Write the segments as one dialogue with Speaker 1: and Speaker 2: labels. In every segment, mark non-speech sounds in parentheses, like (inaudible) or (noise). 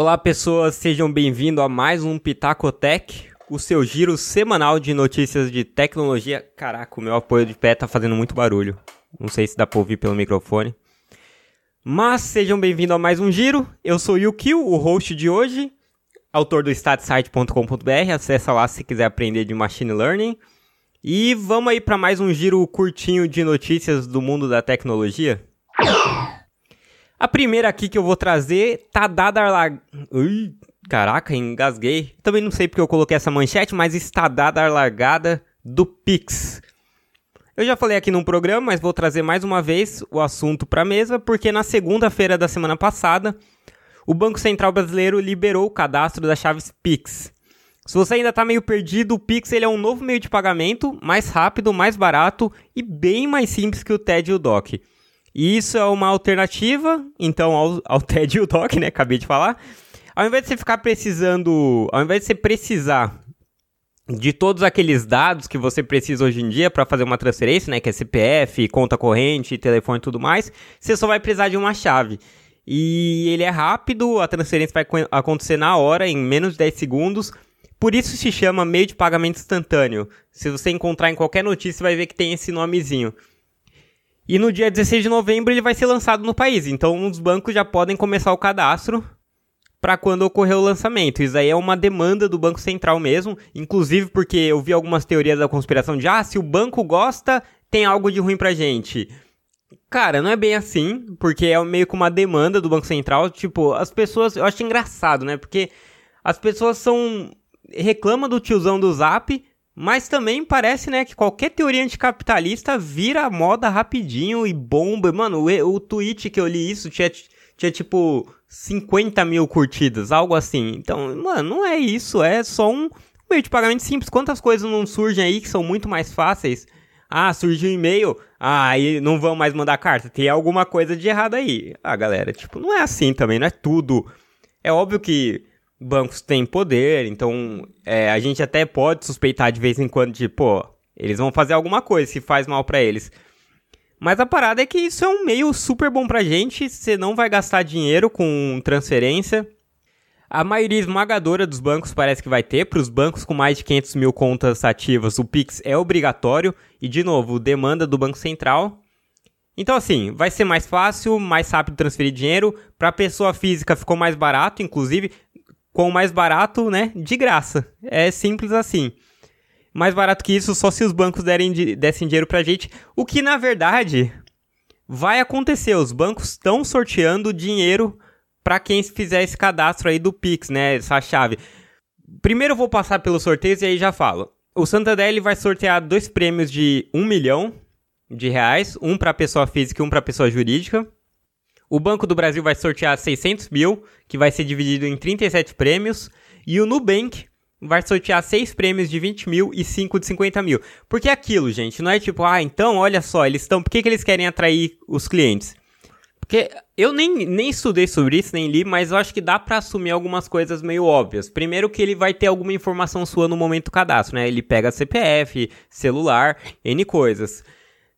Speaker 1: Olá pessoas, sejam bem-vindos a mais um Pitacotech, o seu giro semanal de notícias de tecnologia. Caraca, o meu apoio de pé tá fazendo muito barulho. Não sei se dá pra ouvir pelo microfone. Mas sejam bem-vindos a mais um giro. Eu sou o Yukio, o host de hoje, autor do statsite.com.br. Acessa lá se quiser aprender de machine learning. E vamos aí para mais um giro curtinho de notícias do mundo da tecnologia. A primeira aqui que eu vou trazer tá dada a lar... Ui, caraca, engasguei. Também não sei porque eu coloquei essa manchete, mas está dada a largada do Pix. Eu já falei aqui num programa, mas vou trazer mais uma vez o assunto para a mesa, porque na segunda-feira da semana passada, o Banco Central Brasileiro liberou o cadastro das chaves Pix. Se você ainda está meio perdido, o Pix ele é um novo meio de pagamento, mais rápido, mais barato e bem mais simples que o TED e o DOC. E isso é uma alternativa, então, ao, ao (laughs) TED e o DOC, né? Acabei de falar. Ao invés de você ficar precisando, ao invés de você precisar de todos aqueles dados que você precisa hoje em dia para fazer uma transferência, né, que é CPF, conta corrente, telefone e tudo mais, você só vai precisar de uma chave. E ele é rápido, a transferência vai acontecer na hora, em menos de 10 segundos. Por isso se chama meio de pagamento instantâneo. Se você encontrar em qualquer notícia, vai ver que tem esse nomezinho. E no dia 16 de novembro ele vai ser lançado no país. Então os bancos já podem começar o cadastro para quando ocorrer o lançamento. Isso aí é uma demanda do Banco Central mesmo, inclusive porque eu vi algumas teorias da conspiração de ah, se o banco gosta, tem algo de ruim pra gente. Cara, não é bem assim, porque é meio que uma demanda do Banco Central, tipo, as pessoas, eu acho engraçado, né? Porque as pessoas são reclamam do tiozão do Zap, mas também parece, né, que qualquer teoria anticapitalista vira moda rapidinho e bomba. Mano, o, o tweet que eu li isso tinha, tinha tipo 50 mil curtidas, algo assim. Então, mano, não é isso, é só um meio de pagamento simples. Quantas coisas não surgem aí que são muito mais fáceis? Ah, surgiu um e-mail, ah, aí não vão mais mandar carta. Tem alguma coisa de errado aí. Ah, galera, tipo, não é assim também, não é tudo. É óbvio que bancos têm poder, então é, a gente até pode suspeitar de vez em quando de, pô, eles vão fazer alguma coisa se faz mal para eles. Mas a parada é que isso é um meio super bom pra gente, você não vai gastar dinheiro com transferência. A maioria esmagadora dos bancos parece que vai ter. Para os bancos com mais de 500 mil contas ativas, o Pix é obrigatório. E, de novo, demanda do Banco Central. Então, assim, vai ser mais fácil, mais rápido transferir dinheiro. Para pessoa física ficou mais barato, inclusive com mais barato, né, de graça. É simples assim. Mais barato que isso só se os bancos derem, dessem dinheiro pra gente, o que na verdade vai acontecer. Os bancos estão sorteando dinheiro para quem fizer esse cadastro aí do Pix, né, essa chave. Primeiro eu vou passar pelos sorteios e aí já falo. O Santander ele vai sortear dois prêmios de um milhão de reais, um para pessoa física e um para pessoa jurídica. O Banco do Brasil vai sortear 600 mil, que vai ser dividido em 37 prêmios. E o Nubank vai sortear 6 prêmios de 20 mil e 5 de 50 mil. Porque é aquilo, gente, não é tipo, ah, então, olha só, eles estão. Por que, que eles querem atrair os clientes? Porque eu nem, nem estudei sobre isso, nem li, mas eu acho que dá para assumir algumas coisas meio óbvias. Primeiro que ele vai ter alguma informação sua no momento do cadastro, né? Ele pega CPF, celular, N coisas.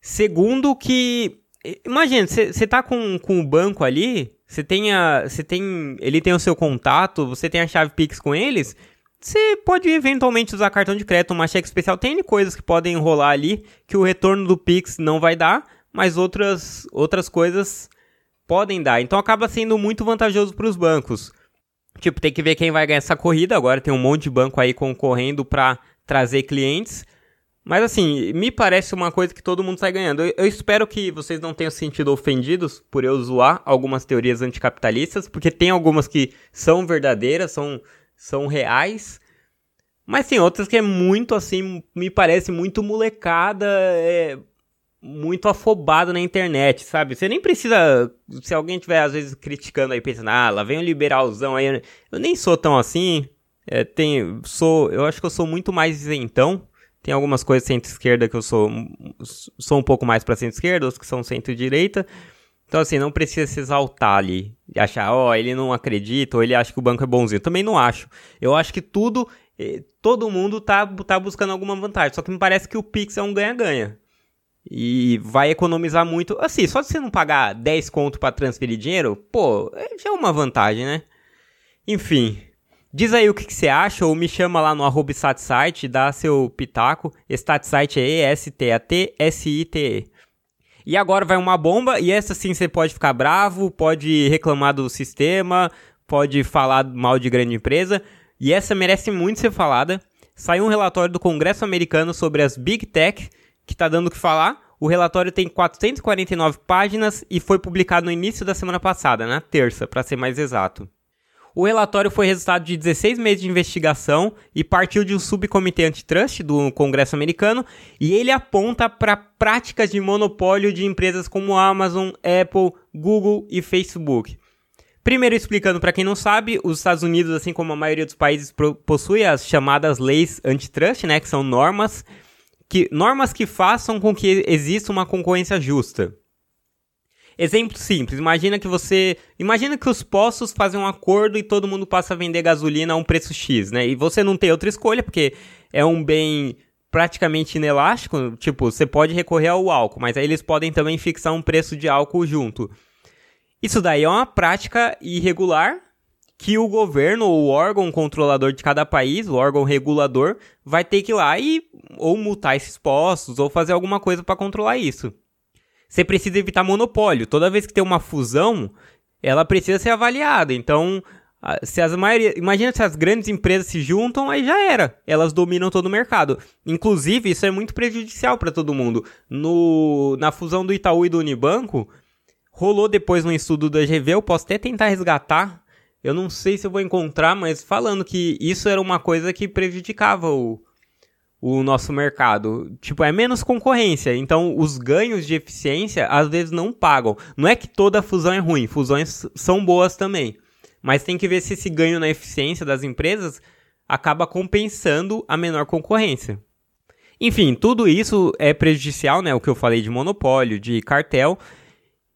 Speaker 1: Segundo que Imagina, você tá com, com o banco ali, você tem a. Você tem. Ele tem o seu contato, você tem a chave Pix com eles. Você pode eventualmente usar cartão de crédito, uma cheque especial. Tem coisas que podem rolar ali que o retorno do Pix não vai dar, mas outras, outras coisas podem dar. Então acaba sendo muito vantajoso para os bancos. Tipo, tem que ver quem vai ganhar essa corrida. Agora tem um monte de banco aí concorrendo para trazer clientes. Mas assim, me parece uma coisa que todo mundo sai ganhando. Eu, eu, espero que vocês não tenham se sentido ofendidos por eu zoar algumas teorias anticapitalistas, porque tem algumas que são verdadeiras, são, são reais. Mas tem outras que é muito assim, me parece muito molecada, é, muito afobado na internet, sabe? Você nem precisa. Se alguém estiver às vezes criticando aí, pensando, ah, lá vem o liberalzão aí. Eu nem sou tão assim. É, tem, sou, eu acho que eu sou muito mais isentão tem algumas coisas centro-esquerda que eu sou, sou um pouco mais para centro-esquerda, outras que são centro-direita. Então, assim, não precisa se exaltar ali. E achar, ó, oh, ele não acredita, ou ele acha que o banco é bonzinho. Também não acho. Eu acho que tudo, eh, todo mundo tá, tá buscando alguma vantagem. Só que me parece que o Pix é um ganha-ganha. E vai economizar muito. Assim, só se você não pagar 10 conto para transferir dinheiro, pô, é, já é uma vantagem, né? Enfim, diz aí o que, que você acha ou me chama lá no StatSite, dá seu pitaco. StatSite é E-S-T-A-T-S-I-T-E. E agora vai uma bomba, e essa sim você pode ficar bravo, pode reclamar do sistema, pode falar mal de grande empresa, e essa merece muito ser falada. Saiu um relatório do Congresso americano sobre as Big Tech, que está dando o que falar. O relatório tem 449 páginas e foi publicado no início da semana passada, na terça, para ser mais exato. O relatório foi resultado de 16 meses de investigação e partiu de um subcomitê antitrust do Congresso americano e ele aponta para práticas de monopólio de empresas como Amazon, Apple, Google e Facebook. Primeiro, explicando para quem não sabe, os Estados Unidos, assim como a maioria dos países, possui as chamadas leis antitrust, né, que são normas que, normas que façam com que exista uma concorrência justa. Exemplo simples, imagina que você, imagina que os postos fazem um acordo e todo mundo passa a vender gasolina a um preço X, né? E você não tem outra escolha porque é um bem praticamente inelástico, tipo, você pode recorrer ao álcool, mas aí eles podem também fixar um preço de álcool junto. Isso daí é uma prática irregular que o governo ou o órgão controlador de cada país, o órgão regulador, vai ter que ir lá e ou multar esses postos ou fazer alguma coisa para controlar isso. Você precisa evitar monopólio. Toda vez que tem uma fusão, ela precisa ser avaliada. Então, se as maioria, imagina se as grandes empresas se juntam, aí já era. Elas dominam todo o mercado. Inclusive, isso é muito prejudicial para todo mundo. No, na fusão do Itaú e do Unibanco, rolou depois no estudo da GV, eu posso até tentar resgatar eu não sei se eu vou encontrar, mas falando que isso era uma coisa que prejudicava o, o nosso mercado. Tipo, é menos concorrência. Então, os ganhos de eficiência às vezes não pagam. Não é que toda fusão é ruim, fusões são boas também. Mas tem que ver se esse ganho na eficiência das empresas acaba compensando a menor concorrência. Enfim, tudo isso é prejudicial, né? O que eu falei de monopólio, de cartel.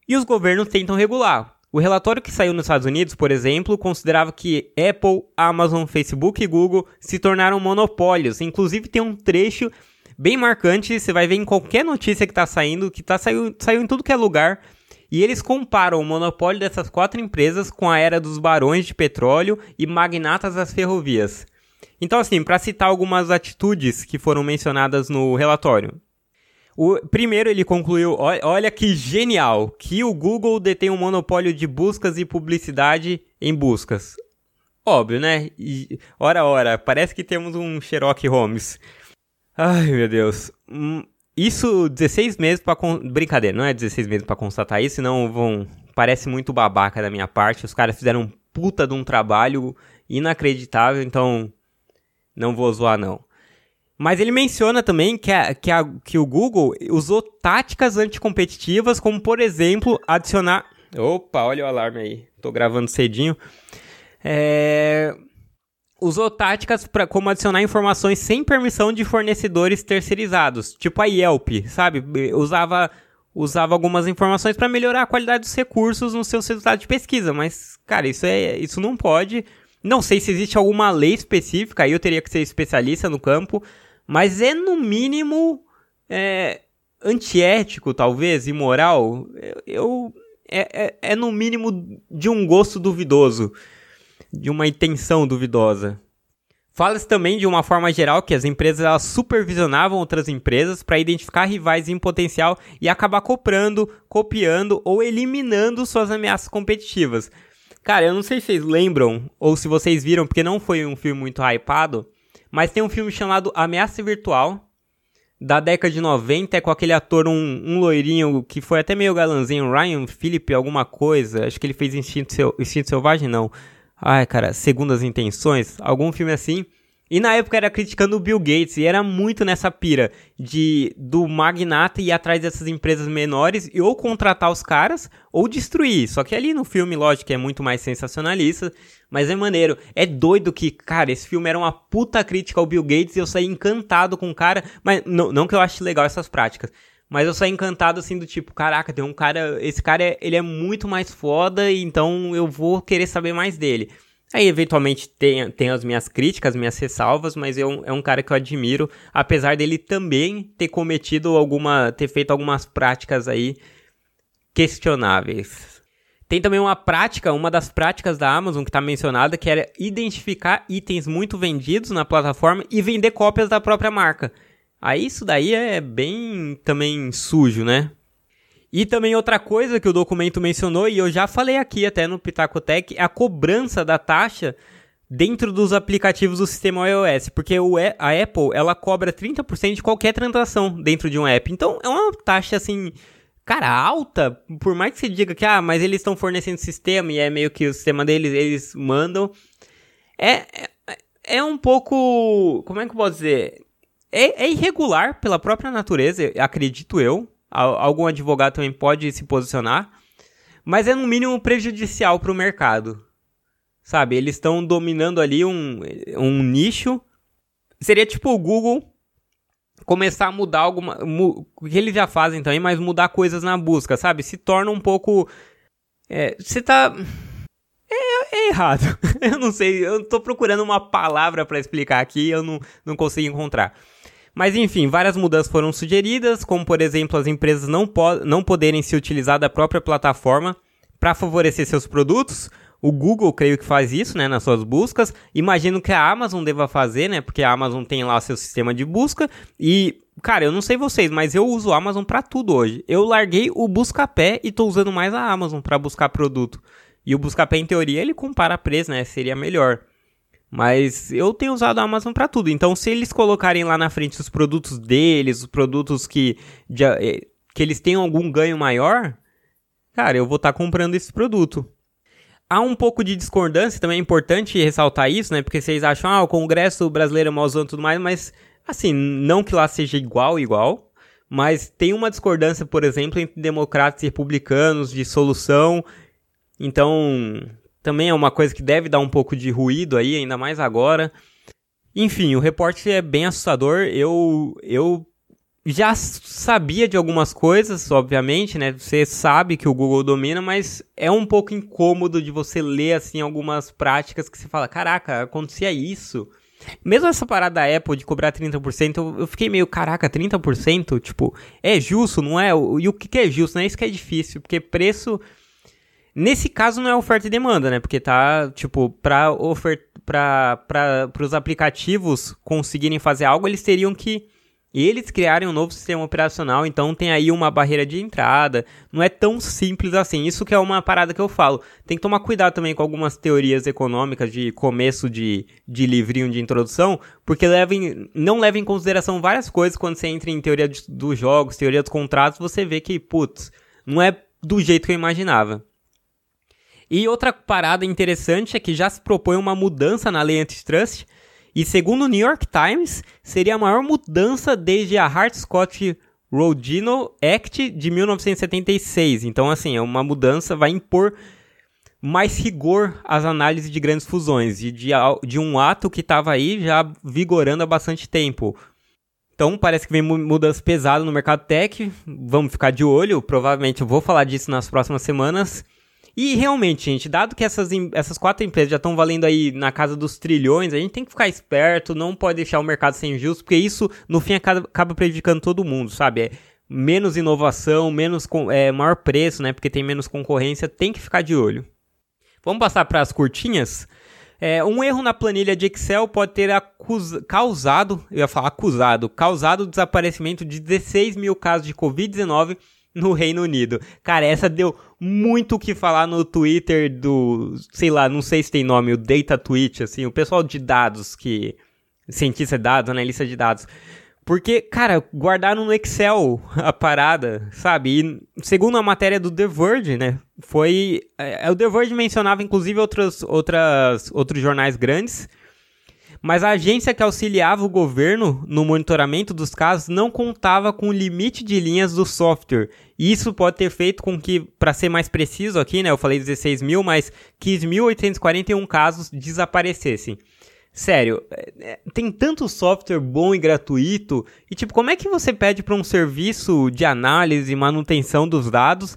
Speaker 1: E os governos tentam regular. O relatório que saiu nos Estados Unidos, por exemplo, considerava que Apple, Amazon, Facebook e Google se tornaram monopólios. Inclusive tem um trecho bem marcante, você vai ver em qualquer notícia que está saindo, que tá saiu, saiu em tudo que é lugar. E eles comparam o monopólio dessas quatro empresas com a era dos barões de petróleo e magnatas das ferrovias. Então, assim, para citar algumas atitudes que foram mencionadas no relatório. O, primeiro, ele concluiu: olha que genial, que o Google detém um monopólio de buscas e publicidade em buscas. Óbvio, né? E, ora, ora, parece que temos um Sherlock Holmes. Ai, meu Deus. Hum, isso 16 meses para brincadeira, não é 16 meses para constatar isso, senão vão parece muito babaca da minha parte. Os caras fizeram um puta de um trabalho inacreditável, então não vou zoar não. Mas ele menciona também que, a, que, a, que o Google usou táticas anticompetitivas, como por exemplo, adicionar. Opa, olha o alarme aí. Tô gravando cedinho. É... Usou táticas para como adicionar informações sem permissão de fornecedores terceirizados, tipo a Yelp, sabe? Usava usava algumas informações para melhorar a qualidade dos recursos nos seus resultados de pesquisa, mas cara, isso é isso não pode. Não sei se existe alguma lei específica, aí eu teria que ser especialista no campo, mas é no mínimo é, antiético, talvez, imoral. Eu, eu é, é, é, no mínimo de um gosto duvidoso, de uma intenção duvidosa. Fala-se também de uma forma geral que as empresas elas supervisionavam outras empresas para identificar rivais em potencial e acabar comprando, copiando ou eliminando suas ameaças competitivas. Cara, eu não sei se vocês lembram ou se vocês viram, porque não foi um filme muito hypado, mas tem um filme chamado Ameaça Virtual, da década de 90, é com aquele ator, um, um loirinho que foi até meio galanzinho, Ryan Phillip, alguma coisa. Acho que ele fez Instinto, Instinto Selvagem, não. Ai, cara, Segundas Intenções, algum filme assim. E na época era criticando o Bill Gates e era muito nessa pira de do magnata ir atrás dessas empresas menores e ou contratar os caras ou destruir. Só que ali no filme, lógico, é muito mais sensacionalista, mas é maneiro. É doido que, cara, esse filme era uma puta crítica ao Bill Gates e eu saí encantado com o cara, mas não, não que eu ache legal essas práticas. Mas eu saí encantado assim do tipo, caraca, tem um cara, esse cara é, ele é muito mais foda, então eu vou querer saber mais dele. Aí, eventualmente, tem, tem as minhas críticas, minhas ressalvas, mas eu, é um cara que eu admiro, apesar dele também ter cometido alguma. ter feito algumas práticas aí questionáveis. Tem também uma prática, uma das práticas da Amazon que está mencionada, que era identificar itens muito vendidos na plataforma e vender cópias da própria marca. Aí isso daí é bem também sujo, né? E também outra coisa que o documento mencionou, e eu já falei aqui até no Pitacotec, é a cobrança da taxa dentro dos aplicativos do sistema iOS, porque a Apple ela cobra 30% de qualquer transação dentro de um app. Então é uma taxa assim, cara, alta, por mais que você diga que ah, mas eles estão fornecendo sistema e é meio que o sistema deles, eles mandam. É, é, é um pouco, como é que eu posso dizer? É, é irregular pela própria natureza, acredito eu. Algum advogado também pode se posicionar, mas é no mínimo prejudicial para o mercado. Sabe, eles estão dominando ali um, um nicho. Seria tipo o Google começar a mudar alguma. Mu, o que eles já fazem também, mas mudar coisas na busca, sabe? Se torna um pouco. É, você tá. É, é, errado. (laughs) eu não sei, eu tô procurando uma palavra para explicar aqui eu não, não consigo encontrar. Mas enfim, várias mudanças foram sugeridas, como por exemplo as empresas não, po não poderem se utilizar da própria plataforma para favorecer seus produtos, o Google, creio que faz isso, né, nas suas buscas. Imagino que a Amazon deva fazer, né, porque a Amazon tem lá seu sistema de busca e Cara, eu não sei vocês, mas eu uso a Amazon para tudo hoje. Eu larguei o Buscapé e tô usando mais a Amazon para buscar produto. E o Buscapé, em teoria, ele compara preço, né? Seria melhor. Mas eu tenho usado a Amazon para tudo. Então, se eles colocarem lá na frente os produtos deles, os produtos que, de, eh, que eles tenham algum ganho maior, cara, eu vou estar tá comprando esse produto há um pouco de discordância, também é importante ressaltar isso, né? Porque vocês acham, ah, o Congresso brasileiro é mauzão e tudo mais, mas, assim, não que lá seja igual, igual, mas tem uma discordância, por exemplo, entre democratas e republicanos de solução. Então, também é uma coisa que deve dar um pouco de ruído aí, ainda mais agora. Enfim, o reporte é bem assustador. Eu, eu já sabia de algumas coisas, obviamente, né? Você sabe que o Google domina, mas é um pouco incômodo de você ler assim algumas práticas que você fala, caraca, acontecia isso. Mesmo essa parada da Apple de cobrar 30%, eu, fiquei meio, caraca, 30%? Tipo, é justo, não é? E o que, é justo? Não é isso que é difícil, porque preço. Nesse caso não é oferta e demanda, né? Porque tá, tipo, para oferta para os aplicativos conseguirem fazer algo, eles teriam que eles criarem um novo sistema operacional, então tem aí uma barreira de entrada. Não é tão simples assim. Isso que é uma parada que eu falo. Tem que tomar cuidado também com algumas teorias econômicas de começo de, de livrinho de introdução, porque levem, não leva em consideração várias coisas quando você entra em teoria dos jogos, teoria dos contratos, você vê que, putz, não é do jeito que eu imaginava. E outra parada interessante é que já se propõe uma mudança na lei antitrust e segundo o New York Times, seria a maior mudança desde a Hart-Scott-Rodino Act de 1976. Então, assim, é uma mudança, vai impor mais rigor às análises de grandes fusões e de, de um ato que estava aí já vigorando há bastante tempo. Então, parece que vem mudanças pesadas no mercado tech. Vamos ficar de olho. Provavelmente eu vou falar disso nas próximas semanas. E realmente, gente, dado que essas, essas quatro empresas já estão valendo aí na casa dos trilhões, a gente tem que ficar esperto, não pode deixar o mercado sem justo, porque isso, no fim, acaba, acaba prejudicando todo mundo, sabe? É menos inovação, menos é, maior preço, né? Porque tem menos concorrência, tem que ficar de olho. Vamos passar para as curtinhas? É, um erro na planilha de Excel pode ter causado, eu ia falar acusado, causado o desaparecimento de 16 mil casos de Covid-19 no Reino Unido. Cara, essa deu muito o que falar no Twitter do, sei lá, não sei se tem nome, o Data Tweet, assim, o pessoal de dados que cientista de dados, analista de dados. Porque, cara, guardaram no Excel a parada, sabe? E segundo a matéria do The Verge, né? Foi. É, o The Verge mencionava, inclusive, outros, outras, outros jornais grandes mas a agência que auxiliava o governo no monitoramento dos casos não contava com o limite de linhas do software. Isso pode ter feito com que, para ser mais preciso aqui, né, eu falei 16 mil, mas 15.841 casos desaparecessem. Sério, é, é, tem tanto software bom e gratuito, e tipo, como é que você pede para um serviço de análise e manutenção dos dados?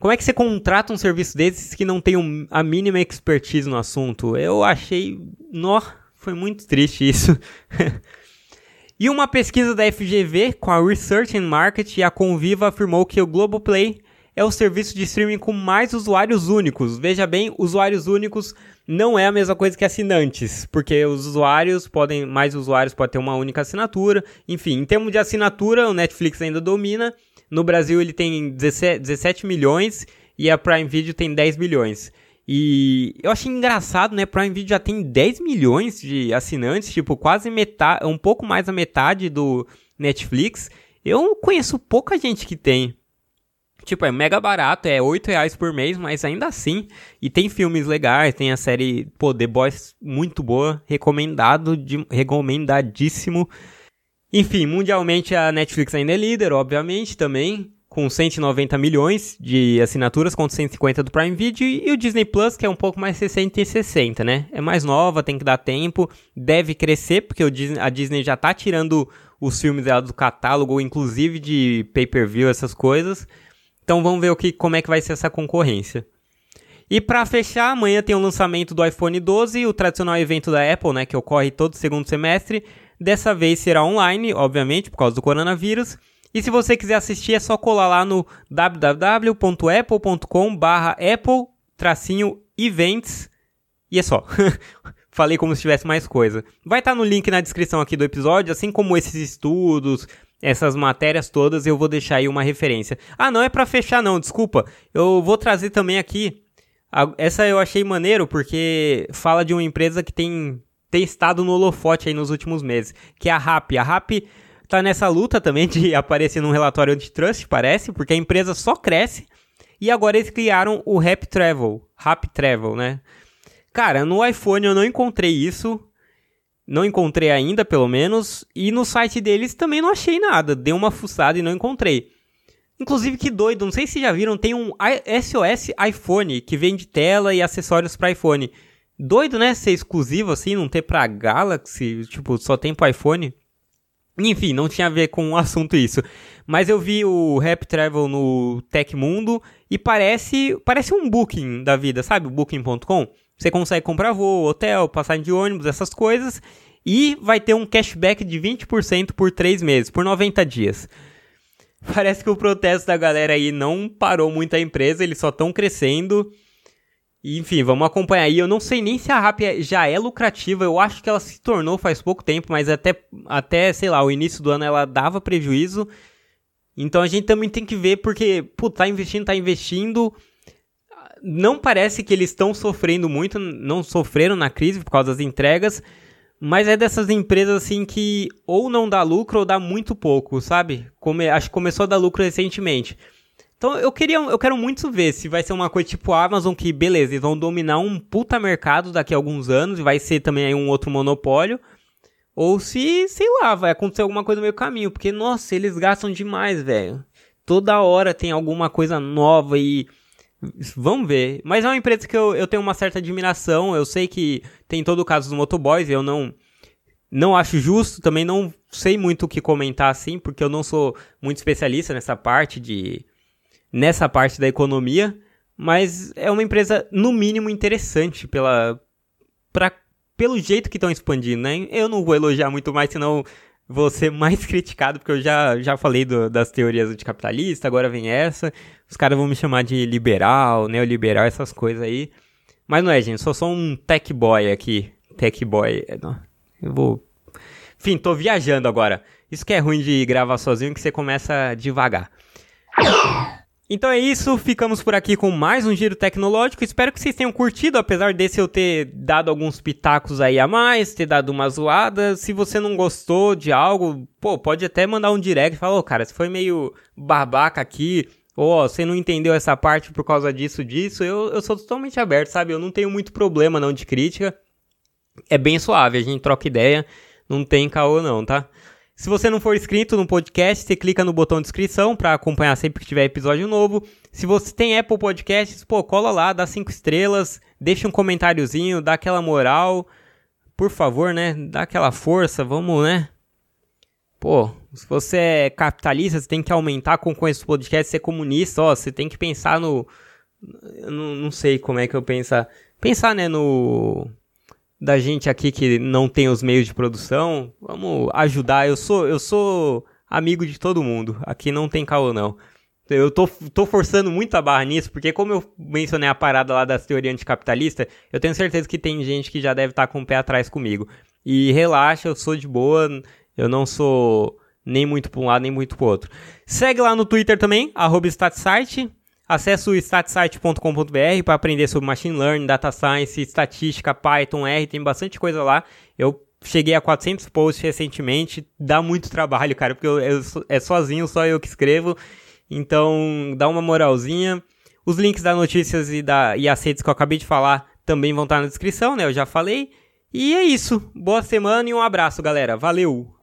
Speaker 1: Como é que você contrata um serviço desses que não tem um, a mínima expertise no assunto? Eu achei. Nó, foi muito triste isso. (laughs) e uma pesquisa da FGV com a Research and Market e a Conviva afirmou que o Globoplay é o serviço de streaming com mais usuários únicos. Veja bem, usuários únicos não é a mesma coisa que assinantes, porque os usuários podem, mais usuários podem ter uma única assinatura. Enfim, em termos de assinatura, o Netflix ainda domina. No Brasil ele tem 17 milhões e a Prime Video tem 10 milhões. E eu achei engraçado, né? Prime Video já tem 10 milhões de assinantes, tipo, quase metade, um pouco mais da metade do Netflix. Eu conheço pouca gente que tem. Tipo, é mega barato, é 8 reais por mês, mas ainda assim. E tem filmes legais, tem a série, pô, The Boys muito boa, recomendado, de, recomendadíssimo. Enfim, mundialmente a Netflix ainda é líder, obviamente, também, com 190 milhões de assinaturas contra 150 do Prime Video, e o Disney Plus, que é um pouco mais 60 e 60, né? É mais nova, tem que dar tempo, deve crescer, porque Disney, a Disney já tá tirando os filmes dela do catálogo, inclusive de pay-per-view, essas coisas. Então vamos ver o que, como é que vai ser essa concorrência. E para fechar, amanhã tem o lançamento do iPhone 12, o tradicional evento da Apple, né, que ocorre todo segundo semestre. Dessa vez será online, obviamente, por causa do coronavírus. E se você quiser assistir, é só colar lá no www.apple.com/apple-events e é só. (laughs) Falei como se tivesse mais coisa. Vai estar tá no link na descrição aqui do episódio, assim como esses estudos, essas matérias todas, eu vou deixar aí uma referência. Ah, não é para fechar não, desculpa. Eu vou trazer também aqui. Essa eu achei maneiro porque fala de uma empresa que tem, tem estado no holofote aí nos últimos meses, que é a RAP. A RAP tá nessa luta também de (laughs) aparecer num relatório antitrust, parece, porque a empresa só cresce. E agora eles criaram o Rap Travel, Rap Travel, né? Cara, no iPhone eu não encontrei isso. Não encontrei ainda, pelo menos. E no site deles também não achei nada. Dei uma fuçada e não encontrei. Inclusive, que doido, não sei se já viram, tem um SOS iPhone que vende tela e acessórios para iPhone. Doido, né? Ser exclusivo assim, não ter pra Galaxy, tipo, só tem pro iPhone. Enfim, não tinha a ver com o assunto isso. Mas eu vi o Rap Travel no Tecmundo e parece parece um Booking da vida, sabe? Booking.com. Você consegue comprar voo, hotel, passagem de ônibus, essas coisas. E vai ter um cashback de 20% por 3 meses, por 90 dias. Parece que o protesto da galera aí não parou muito a empresa, eles só estão crescendo. Enfim, vamos acompanhar aí. Eu não sei nem se a Rappi é, já é lucrativa, eu acho que ela se tornou faz pouco tempo, mas até, até sei lá, o início do ano ela dava prejuízo. Então a gente também tem que ver, porque, pô, tá investindo, tá investindo não parece que eles estão sofrendo muito, não sofreram na crise por causa das entregas, mas é dessas empresas assim que ou não dá lucro ou dá muito pouco, sabe? Come, acho que começou a dar lucro recentemente. Então eu queria, eu quero muito ver se vai ser uma coisa tipo a Amazon que beleza, eles vão dominar um puta mercado daqui a alguns anos e vai ser também aí um outro monopólio. Ou se, sei lá, vai acontecer alguma coisa no meio caminho, porque nossa, eles gastam demais, velho. Toda hora tem alguma coisa nova e Vamos ver. Mas é uma empresa que eu, eu tenho uma certa admiração. Eu sei que tem todo o caso dos motoboys. Eu não, não acho justo. Também não sei muito o que comentar assim, porque eu não sou muito especialista nessa parte de. Nessa parte da economia. Mas é uma empresa, no mínimo, interessante pela. Pra, pelo jeito que estão expandindo, né? Eu não vou elogiar muito mais, senão vou ser (laughs) mais criticado, porque eu já, já falei do, das teorias anticapitalistas, agora vem essa. Os caras vão me chamar de liberal, neoliberal, essas coisas aí. Mas não é, gente, sou só um tech boy aqui. Tech boy. É, eu vou. Enfim, tô viajando agora. Isso que é ruim de gravar sozinho, que você começa devagar. Então é isso, ficamos por aqui com mais um giro tecnológico. Espero que vocês tenham curtido, apesar desse eu ter dado alguns pitacos aí a mais, ter dado uma zoada. Se você não gostou de algo, pô, pode até mandar um direct e falar, ô oh, cara, você foi meio babaca aqui, ou oh, você não entendeu essa parte por causa disso, disso. Eu, eu sou totalmente aberto, sabe? Eu não tenho muito problema não de crítica. É bem suave, a gente troca ideia, não tem caô não, tá? Se você não for inscrito no podcast, você clica no botão de inscrição para acompanhar sempre que tiver episódio novo. Se você tem Apple Podcasts, pô, cola lá, dá cinco estrelas, deixa um comentáriozinho, dá aquela moral. Por favor, né? Dá aquela força, vamos, né? Pô, se você é capitalista, você tem que aumentar a concorrência do podcast, ser comunista, ó, você tem que pensar no... Não, sei como é que eu pensar. Pensar, né, no da gente aqui que não tem os meios de produção. Vamos ajudar. Eu sou, eu sou amigo de todo mundo. Aqui não tem caô não. Eu tô, tô forçando muito a barra nisso, porque como eu mencionei a parada lá das teorias anticapitalistas, eu tenho certeza que tem gente que já deve estar tá com o pé atrás comigo. E relaxa, eu sou de boa, eu não sou nem muito para um lado, nem muito para outro. Segue lá no Twitter também, arroba. Acesse o statsite.com.br para aprender sobre Machine Learning, Data Science, Estatística, Python, R, tem bastante coisa lá. Eu cheguei a 400 posts recentemente, dá muito trabalho, cara, porque eu, eu, é sozinho, só eu que escrevo. Então, dá uma moralzinha. Os links das notícias e, da, e as redes que eu acabei de falar também vão estar na descrição, né? Eu já falei. E é isso. Boa semana e um abraço, galera. Valeu!